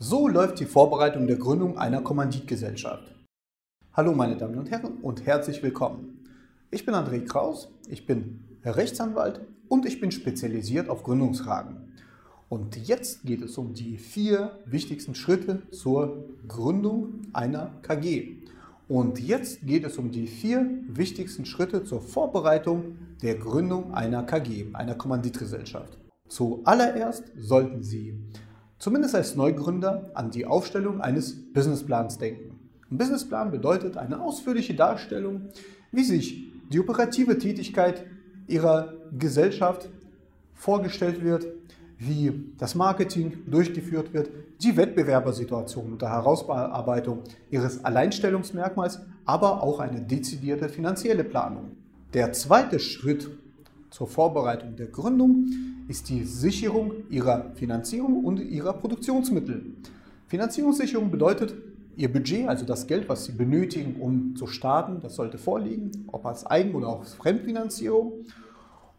So läuft die Vorbereitung der Gründung einer Kommanditgesellschaft. Hallo meine Damen und Herren und herzlich willkommen. Ich bin André Kraus, ich bin Rechtsanwalt und ich bin spezialisiert auf Gründungsfragen. Und jetzt geht es um die vier wichtigsten Schritte zur Gründung einer KG. Und jetzt geht es um die vier wichtigsten Schritte zur Vorbereitung der Gründung einer KG, einer Kommanditgesellschaft. Zuallererst sollten Sie zumindest als Neugründer, an die Aufstellung eines Businessplans denken. Ein Businessplan bedeutet eine ausführliche Darstellung, wie sich die operative Tätigkeit Ihrer Gesellschaft vorgestellt wird, wie das Marketing durchgeführt wird, die Wettbewerbersituation und der Herausarbeitung Ihres Alleinstellungsmerkmals, aber auch eine dezidierte finanzielle Planung. Der zweite Schritt zur Vorbereitung der Gründung ist die Sicherung ihrer Finanzierung und ihrer Produktionsmittel. Finanzierungssicherung bedeutet, Ihr Budget, also das Geld, was Sie benötigen, um zu starten, das sollte vorliegen, ob als Eigen- oder auch Fremdfinanzierung.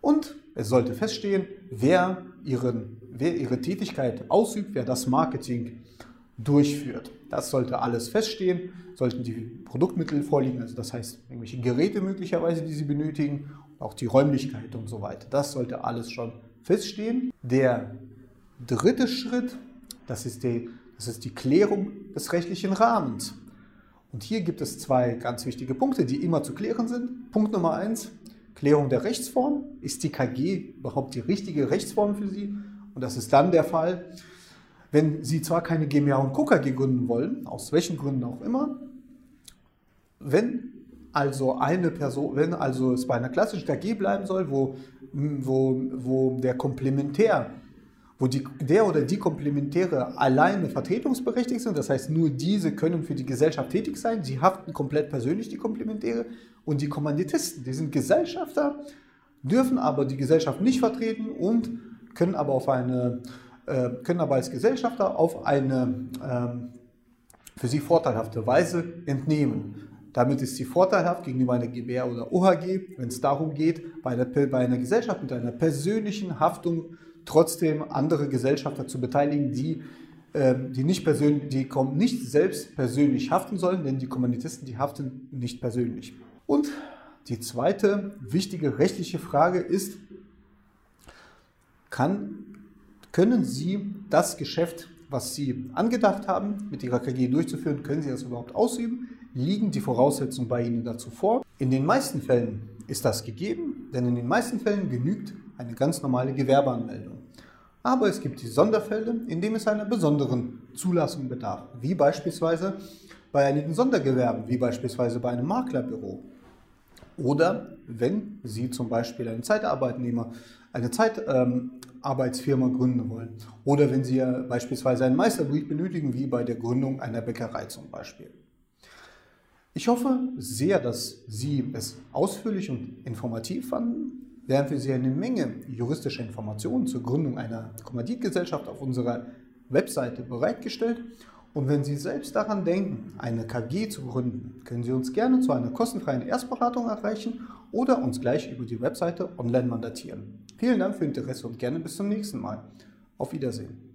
Und es sollte feststehen, wer, ihren, wer Ihre Tätigkeit ausübt, wer das Marketing durchführt. Das sollte alles feststehen, sollten die Produktmittel vorliegen, also das heißt irgendwelche Geräte möglicherweise, die Sie benötigen, auch die Räumlichkeit und so weiter. Das sollte alles schon feststehen. Der dritte Schritt, das ist die, das ist die Klärung des rechtlichen Rahmens. Und hier gibt es zwei ganz wichtige Punkte, die immer zu klären sind. Punkt Nummer eins, Klärung der Rechtsform. Ist die KG überhaupt die richtige Rechtsform für Sie? Und das ist dann der Fall, wenn Sie zwar keine GmbH und. KG gründen wollen, aus welchen Gründen auch immer, wenn also eine Person, wenn also es bei einer klassischen KG bleiben soll, wo, wo, wo der Komplementär, wo die, der oder die Komplementäre alleine vertretungsberechtigt sind, das heißt nur diese können für die Gesellschaft tätig sein, sie haften komplett persönlich die Komplementäre und die Kommanditisten, die sind Gesellschafter, dürfen aber die Gesellschaft nicht vertreten und können aber auf eine können aber als Gesellschafter auf eine ähm, für sie vorteilhafte Weise entnehmen. Damit ist sie vorteilhaft gegenüber einer GbR oder OHG, wenn es darum geht, bei einer, bei einer Gesellschaft mit einer persönlichen Haftung trotzdem andere Gesellschafter zu beteiligen, die, äh, die, nicht, persönlich, die nicht selbst persönlich haften sollen, denn die Kommanditisten, die haften nicht persönlich. Und die zweite wichtige rechtliche Frage ist, kann, können Sie das Geschäft, was Sie angedacht haben, mit Ihrer KG durchzuführen, können Sie das überhaupt ausüben? liegen die Voraussetzungen bei Ihnen dazu vor. In den meisten Fällen ist das gegeben, denn in den meisten Fällen genügt eine ganz normale Gewerbeanmeldung. Aber es gibt die Sonderfälle, in denen es einer besonderen Zulassung bedarf, wie beispielsweise bei einigen Sondergewerben, wie beispielsweise bei einem Maklerbüro. Oder wenn Sie zum Beispiel einen Zeitarbeitnehmer, eine Zeitarbeitsfirma ähm, gründen wollen. Oder wenn Sie beispielsweise einen Meisterbrief benötigen, wie bei der Gründung einer Bäckerei zum Beispiel. Ich hoffe sehr, dass Sie es ausführlich und informativ fanden. Wir haben für Sie eine Menge juristischer Informationen zur Gründung einer Kommanditgesellschaft auf unserer Webseite bereitgestellt. Und wenn Sie selbst daran denken, eine KG zu gründen, können Sie uns gerne zu einer kostenfreien Erstberatung erreichen oder uns gleich über die Webseite online mandatieren. Vielen Dank für Ihr Interesse und gerne bis zum nächsten Mal. Auf Wiedersehen.